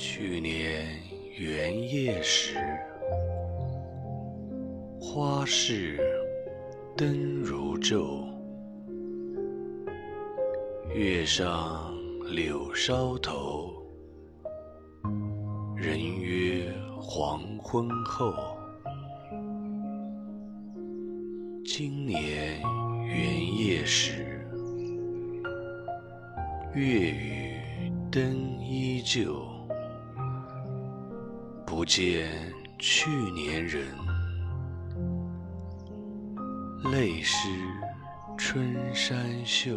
去年元夜时，花市灯如昼，月上柳梢头，人约黄昏后。今年元夜时，月与灯依旧，不见去年人，泪湿春衫袖。